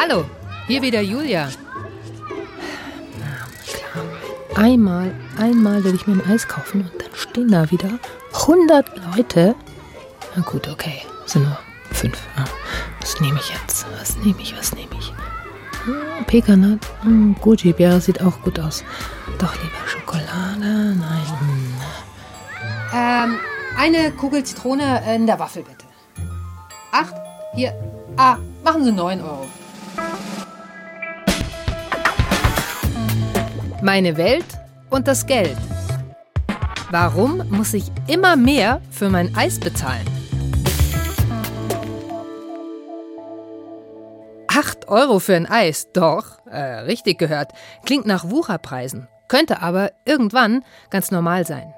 Hallo, hier wieder Julia. Klar. Einmal, einmal will ich mir ein Eis kaufen und dann stehen da wieder 100 Leute. Na gut, okay, sind nur fünf. Ah, was nehme ich jetzt? Was nehme ich, was nehme ich? Hm, Pekanat, hm, Goji-Beere sieht auch gut aus. Doch lieber Schokolade, nein. Hm. Ähm, eine Kugel Zitrone in der Waffel, bitte. Acht, hier, ah, machen Sie neun Euro. Meine Welt und das Geld. Warum muss ich immer mehr für mein Eis bezahlen? 8 Euro für ein Eis, doch, äh, richtig gehört, klingt nach Wucherpreisen, könnte aber irgendwann ganz normal sein.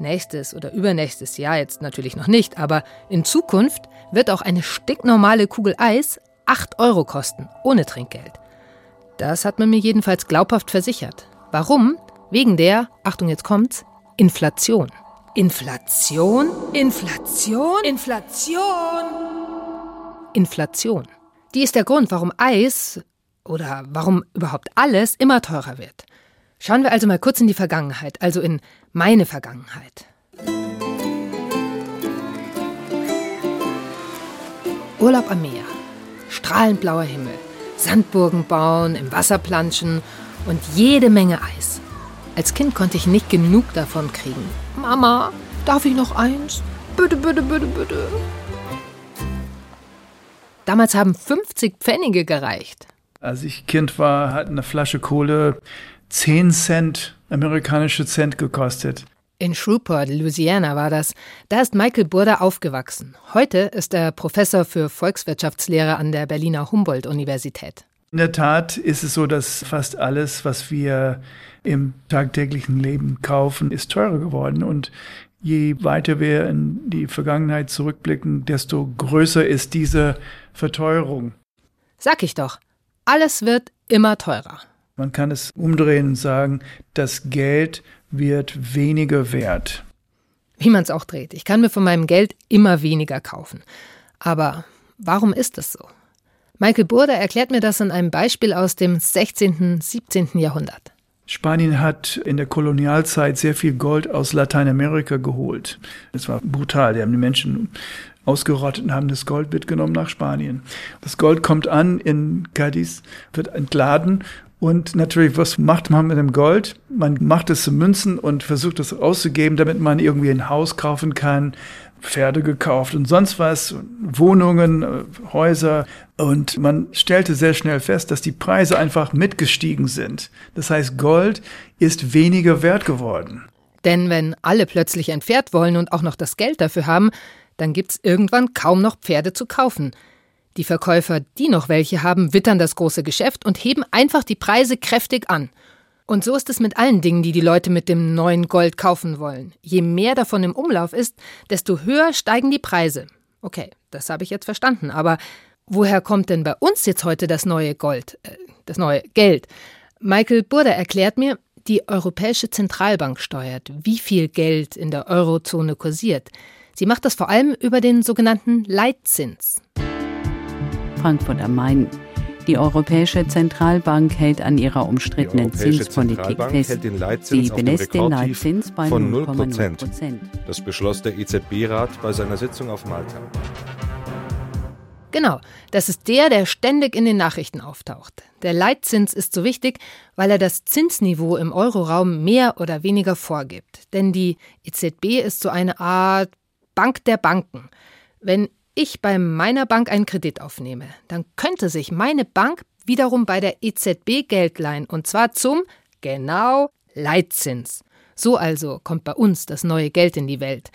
Nächstes oder übernächstes Jahr jetzt natürlich noch nicht, aber in Zukunft wird auch eine sticknormale Kugel Eis 8 Euro kosten, ohne Trinkgeld. Das hat man mir jedenfalls glaubhaft versichert. Warum? Wegen der, Achtung, jetzt kommt's, Inflation. Inflation? Inflation? Inflation? Inflation. Die ist der Grund, warum Eis oder warum überhaupt alles immer teurer wird. Schauen wir also mal kurz in die Vergangenheit, also in meine Vergangenheit. Urlaub am Meer, strahlend blauer Himmel, Sandburgen bauen, im Wasser planschen und jede Menge Eis. Als Kind konnte ich nicht genug davon kriegen. Mama, darf ich noch eins? Bitte, bitte, bitte, bitte. Damals haben 50 Pfennige gereicht. Als ich Kind war, hat eine Flasche Kohle 10 Cent, amerikanische Cent gekostet. In Shreveport, Louisiana war das. Da ist Michael Burda aufgewachsen. Heute ist er Professor für Volkswirtschaftslehre an der Berliner Humboldt-Universität. In der Tat ist es so, dass fast alles, was wir im tagtäglichen Leben kaufen, ist teurer geworden. Und je weiter wir in die Vergangenheit zurückblicken, desto größer ist diese Verteuerung. Sag ich doch, alles wird immer teurer. Man kann es umdrehen und sagen, das Geld wird weniger wert. Wie man es auch dreht. Ich kann mir von meinem Geld immer weniger kaufen. Aber warum ist das so? Michael Burda erklärt mir das in einem Beispiel aus dem 16., 17. Jahrhundert. Spanien hat in der Kolonialzeit sehr viel Gold aus Lateinamerika geholt. Das war brutal. Die haben die Menschen ausgerottet und haben das Gold mitgenommen nach Spanien. Das Gold kommt an in Cadiz, wird entladen und natürlich, was macht man mit dem Gold? Man macht es zu Münzen und versucht es auszugeben, damit man irgendwie ein Haus kaufen kann, Pferde gekauft und sonst was, Wohnungen, äh, Häuser. Und man stellte sehr schnell fest, dass die Preise einfach mitgestiegen sind. Das heißt, Gold ist weniger wert geworden. Denn wenn alle plötzlich ein Pferd wollen und auch noch das Geld dafür haben, dann gibt's irgendwann kaum noch Pferde zu kaufen. Die Verkäufer, die noch welche haben, wittern das große Geschäft und heben einfach die Preise kräftig an. Und so ist es mit allen Dingen, die die Leute mit dem neuen Gold kaufen wollen. Je mehr davon im Umlauf ist, desto höher steigen die Preise. Okay, das habe ich jetzt verstanden, aber woher kommt denn bei uns jetzt heute das neue Gold, äh, das neue Geld? Michael Burda erklärt mir, die Europäische Zentralbank steuert, wie viel Geld in der Eurozone kursiert. Sie macht das vor allem über den sogenannten Leitzins. Frankfurt am Main. Die Europäische Zentralbank hält an ihrer umstrittenen Zinspolitik fest. Sie belässt den Leitzins bei 0,0 Prozent. Das beschloss der EZB-Rat bei seiner Sitzung auf Malta. Genau, das ist der, der ständig in den Nachrichten auftaucht. Der Leitzins ist so wichtig, weil er das Zinsniveau im Euroraum mehr oder weniger vorgibt. Denn die EZB ist so eine Art Bank der Banken. Wenn ich bei meiner Bank einen Kredit aufnehme, dann könnte sich meine Bank wiederum bei der EZB Geld leihen, und zwar zum, genau, Leitzins. So also kommt bei uns das neue Geld in die Welt.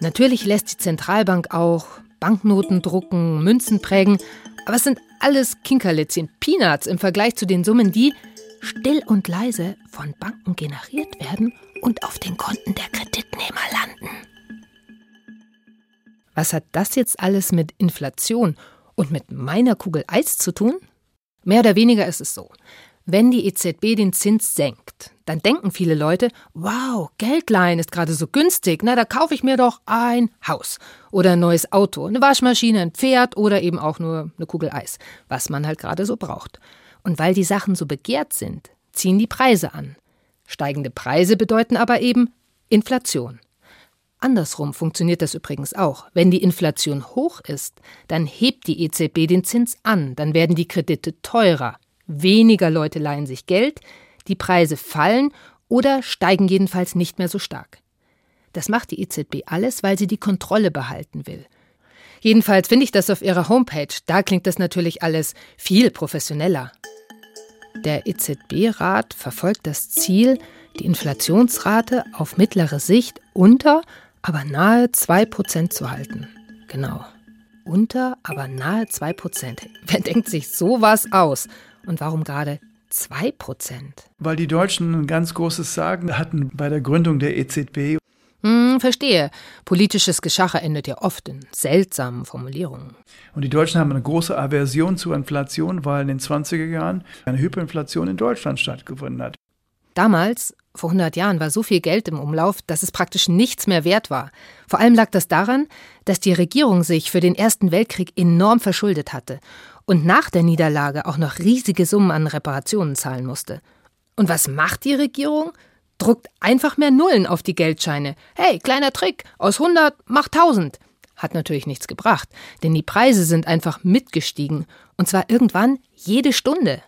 Natürlich lässt die Zentralbank auch Banknoten drucken, Münzen prägen, aber es sind alles Kinkerlitzchen, Peanuts im Vergleich zu den Summen, die still und leise von Banken generiert werden und auf den Konten der Kreditnehmer landen. Was hat das jetzt alles mit Inflation und mit meiner Kugel Eis zu tun? Mehr oder weniger ist es so. Wenn die EZB den Zins senkt, dann denken viele Leute, wow, Geldleihen ist gerade so günstig, na da kaufe ich mir doch ein Haus oder ein neues Auto, eine Waschmaschine, ein Pferd oder eben auch nur eine Kugel Eis, was man halt gerade so braucht. Und weil die Sachen so begehrt sind, ziehen die Preise an. Steigende Preise bedeuten aber eben Inflation. Andersrum funktioniert das übrigens auch. Wenn die Inflation hoch ist, dann hebt die EZB den Zins an, dann werden die Kredite teurer. Weniger Leute leihen sich Geld, die Preise fallen oder steigen jedenfalls nicht mehr so stark. Das macht die EZB alles, weil sie die Kontrolle behalten will. Jedenfalls finde ich das auf ihrer Homepage. Da klingt das natürlich alles viel professioneller. Der EZB-Rat verfolgt das Ziel, die Inflationsrate auf mittlere Sicht unter aber nahe 2% zu halten. Genau. Unter, aber nahe 2%. Wer denkt sich sowas aus? Und warum gerade 2%? Weil die Deutschen ein ganz großes Sagen hatten bei der Gründung der EZB. Hm, verstehe. Politisches Geschacher endet ja oft in seltsamen Formulierungen. Und die Deutschen haben eine große Aversion zur Inflation, weil in den 20er Jahren eine Hyperinflation in Deutschland stattgefunden hat. Damals vor 100 Jahren war so viel Geld im Umlauf, dass es praktisch nichts mehr wert war. Vor allem lag das daran, dass die Regierung sich für den Ersten Weltkrieg enorm verschuldet hatte und nach der Niederlage auch noch riesige Summen an Reparationen zahlen musste. Und was macht die Regierung? Druckt einfach mehr Nullen auf die Geldscheine. Hey, kleiner Trick, aus 100 macht 1000. Hat natürlich nichts gebracht, denn die Preise sind einfach mitgestiegen. Und zwar irgendwann jede Stunde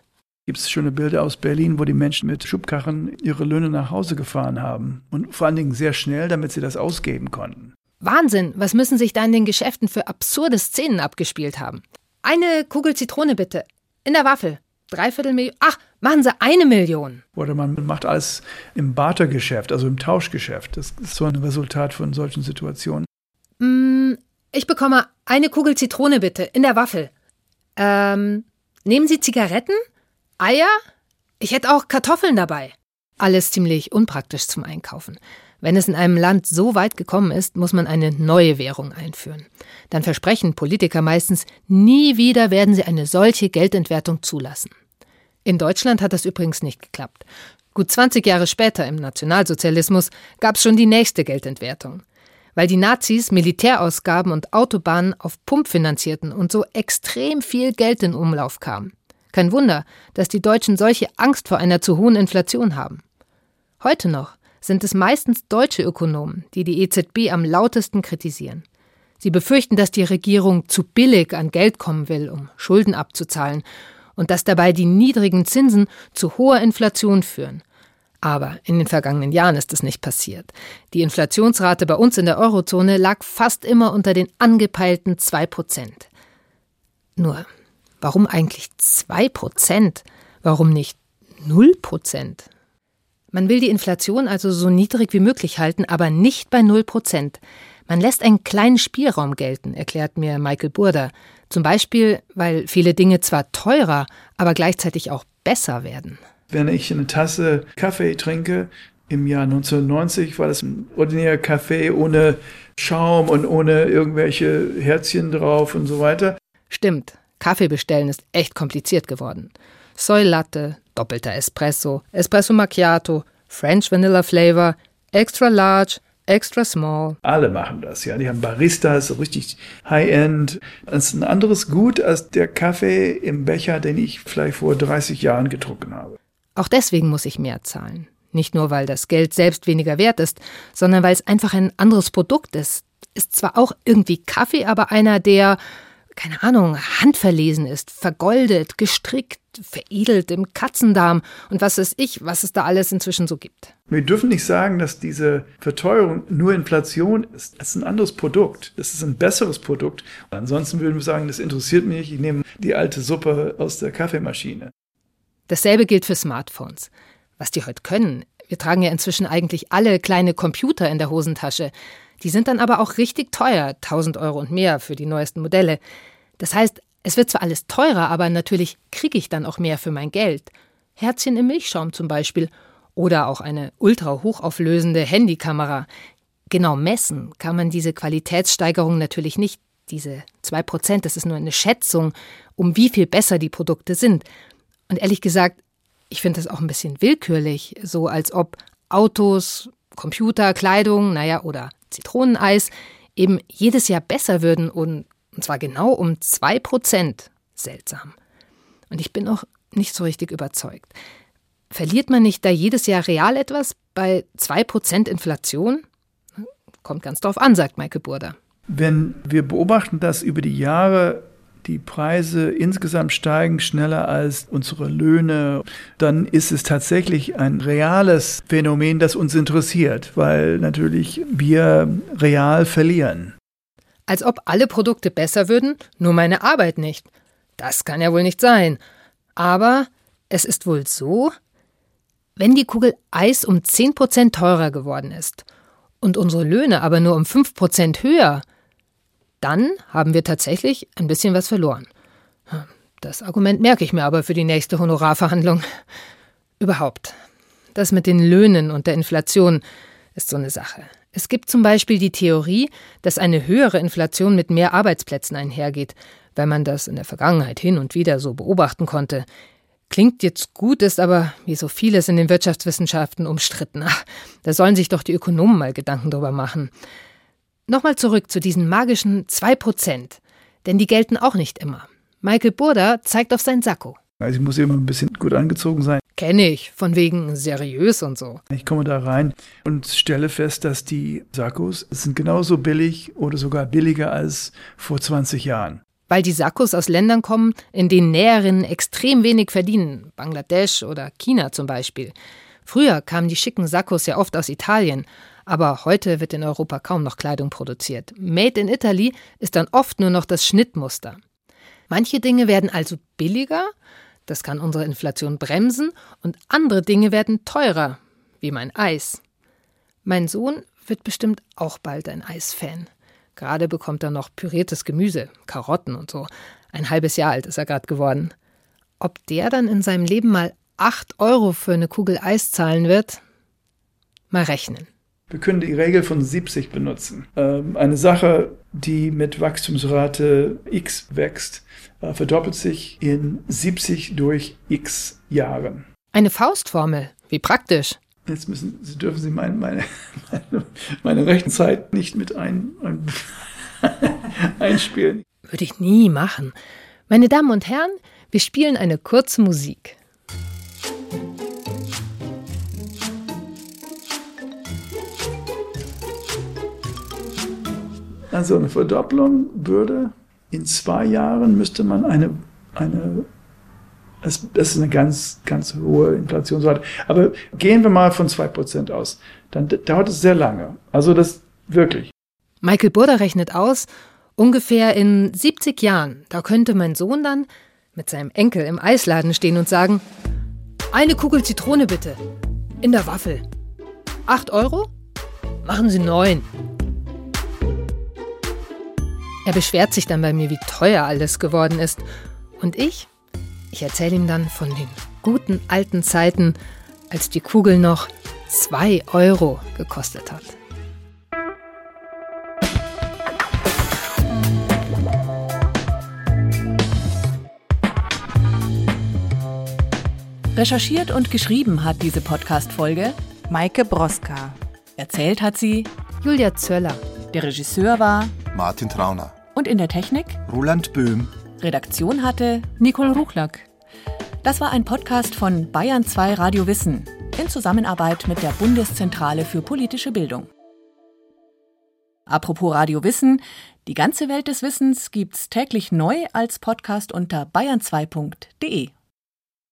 gibt es schöne Bilder aus Berlin, wo die Menschen mit Schubkarren ihre Löhne nach Hause gefahren haben. Und vor allen Dingen sehr schnell, damit sie das ausgeben konnten. Wahnsinn, was müssen sich da in den Geschäften für absurde Szenen abgespielt haben? Eine Kugel Zitrone bitte. In der Waffel. Dreiviertel Million. Ach, machen Sie eine Million. Oder man macht alles im Bartergeschäft, also im Tauschgeschäft. Das ist so ein Resultat von solchen Situationen. Mm, ich bekomme eine Kugel Zitrone bitte. In der Waffel. Ähm, nehmen Sie Zigaretten? Eier? Ich hätte auch Kartoffeln dabei. Alles ziemlich unpraktisch zum Einkaufen. Wenn es in einem Land so weit gekommen ist, muss man eine neue Währung einführen. Dann versprechen Politiker meistens, nie wieder werden sie eine solche Geldentwertung zulassen. In Deutschland hat das übrigens nicht geklappt. Gut 20 Jahre später im Nationalsozialismus gab es schon die nächste Geldentwertung. Weil die Nazis Militärausgaben und Autobahnen auf Pump finanzierten und so extrem viel Geld in Umlauf kam. Kein Wunder, dass die Deutschen solche Angst vor einer zu hohen Inflation haben. Heute noch sind es meistens deutsche Ökonomen, die die EZB am lautesten kritisieren. Sie befürchten, dass die Regierung zu billig an Geld kommen will, um Schulden abzuzahlen, und dass dabei die niedrigen Zinsen zu hoher Inflation führen. Aber in den vergangenen Jahren ist es nicht passiert. Die Inflationsrate bei uns in der Eurozone lag fast immer unter den angepeilten zwei Prozent. Nur Warum eigentlich 2%? Warum nicht 0%? Man will die Inflation also so niedrig wie möglich halten, aber nicht bei 0%. Man lässt einen kleinen Spielraum gelten, erklärt mir Michael Burda. Zum Beispiel, weil viele Dinge zwar teurer, aber gleichzeitig auch besser werden. Wenn ich eine Tasse Kaffee trinke, im Jahr 1990 war das ein ordinärer Kaffee ohne Schaum und ohne irgendwelche Herzchen drauf und so weiter. Stimmt. Kaffee bestellen ist echt kompliziert geworden. Soy Latte, doppelter Espresso, Espresso Macchiato, French Vanilla Flavor, Extra Large, Extra Small. Alle machen das, ja. Die haben Baristas, so richtig High-End. Das ist ein anderes Gut als der Kaffee im Becher, den ich vielleicht vor 30 Jahren getrunken habe. Auch deswegen muss ich mehr zahlen. Nicht nur, weil das Geld selbst weniger wert ist, sondern weil es einfach ein anderes Produkt ist. Ist zwar auch irgendwie Kaffee, aber einer, der keine Ahnung, handverlesen ist, vergoldet, gestrickt, veredelt im Katzendarm und was weiß ich, was es da alles inzwischen so gibt. Wir dürfen nicht sagen, dass diese Verteuerung nur Inflation ist. Es ist ein anderes Produkt. Es ist ein besseres Produkt. Ansonsten würden wir sagen, das interessiert mich. Ich nehme die alte Suppe aus der Kaffeemaschine. Dasselbe gilt für Smartphones. Was die heute können. Wir tragen ja inzwischen eigentlich alle kleine Computer in der Hosentasche. Die sind dann aber auch richtig teuer, 1000 Euro und mehr für die neuesten Modelle. Das heißt, es wird zwar alles teurer, aber natürlich kriege ich dann auch mehr für mein Geld. Herzchen im Milchschaum zum Beispiel. Oder auch eine ultra hochauflösende Handykamera. Genau messen kann man diese Qualitätssteigerung natürlich nicht. Diese 2%, das ist nur eine Schätzung, um wie viel besser die Produkte sind. Und ehrlich gesagt, ich finde es auch ein bisschen willkürlich, so als ob Autos, Computer, Kleidung, naja, oder Zitroneneis eben jedes Jahr besser würden und, und zwar genau um zwei Prozent. Seltsam. Und ich bin auch nicht so richtig überzeugt. Verliert man nicht da jedes Jahr real etwas bei zwei Prozent Inflation? Kommt ganz drauf an, sagt Maike Burda. Wenn wir beobachten, dass über die Jahre die Preise insgesamt steigen schneller als unsere Löhne, dann ist es tatsächlich ein reales Phänomen, das uns interessiert, weil natürlich wir real verlieren. Als ob alle Produkte besser würden, nur meine Arbeit nicht. Das kann ja wohl nicht sein. Aber es ist wohl so, wenn die Kugel Eis um 10% teurer geworden ist und unsere Löhne aber nur um 5% höher, dann haben wir tatsächlich ein bisschen was verloren. Das Argument merke ich mir aber für die nächste Honorarverhandlung. Überhaupt. Das mit den Löhnen und der Inflation ist so eine Sache. Es gibt zum Beispiel die Theorie, dass eine höhere Inflation mit mehr Arbeitsplätzen einhergeht, weil man das in der Vergangenheit hin und wieder so beobachten konnte. Klingt jetzt gut, ist aber wie so vieles in den Wirtschaftswissenschaften umstritten. Ach, da sollen sich doch die Ökonomen mal Gedanken drüber machen. Nochmal zurück zu diesen magischen 2%, denn die gelten auch nicht immer. Michael Burda zeigt auf sein Sakko. Also ich muss immer ein bisschen gut angezogen sein. Kenne ich, von wegen seriös und so. Ich komme da rein und stelle fest, dass die Sakkos sind genauso billig oder sogar billiger als vor 20 Jahren. Weil die Sakkos aus Ländern kommen, in denen Näherinnen extrem wenig verdienen, Bangladesch oder China zum Beispiel. Früher kamen die schicken Sakkos ja oft aus Italien, aber heute wird in Europa kaum noch Kleidung produziert. Made in Italy ist dann oft nur noch das Schnittmuster. Manche Dinge werden also billiger, das kann unsere Inflation bremsen, und andere Dinge werden teurer, wie mein Eis. Mein Sohn wird bestimmt auch bald ein Eisfan. Gerade bekommt er noch püriertes Gemüse, Karotten und so. Ein halbes Jahr alt ist er gerade geworden. Ob der dann in seinem Leben mal 8 Euro für eine Kugel Eis zahlen wird? Mal rechnen. Wir können die Regel von 70 benutzen. Ähm, eine Sache, die mit Wachstumsrate x wächst, äh, verdoppelt sich in 70 durch x Jahren. Eine Faustformel. Wie praktisch. Jetzt müssen, Sie dürfen Sie meine, meine, meine, meine Rechenzeit nicht mit ein, ein einspielen. Würde ich nie machen. Meine Damen und Herren, wir spielen eine kurze Musik. Also eine Verdopplung würde in zwei Jahren müsste man eine, eine das, ist eine ganz, ganz hohe Inflationsrate. Aber gehen wir mal von zwei Prozent aus. Dann dauert es sehr lange. Also das wirklich. Michael Burda rechnet aus, ungefähr in 70 Jahren, da könnte mein Sohn dann mit seinem Enkel im Eisladen stehen und sagen, eine Kugel Zitrone bitte. In der Waffel. Acht Euro? Machen Sie neun. Er beschwert sich dann bei mir, wie teuer alles geworden ist. Und ich? Ich erzähle ihm dann von den guten alten Zeiten, als die Kugel noch zwei Euro gekostet hat. Recherchiert und geschrieben hat diese Podcast-Folge Maike Broska. Erzählt hat sie Julia Zöller. Der Regisseur war Martin Trauner. Und in der Technik? Roland Böhm. Redaktion hatte Nicole Ruchlack. Das war ein Podcast von Bayern 2 Radio Wissen in Zusammenarbeit mit der Bundeszentrale für politische Bildung. Apropos Radio Wissen, die ganze Welt des Wissens gibt's täglich neu als Podcast unter bayern2.de.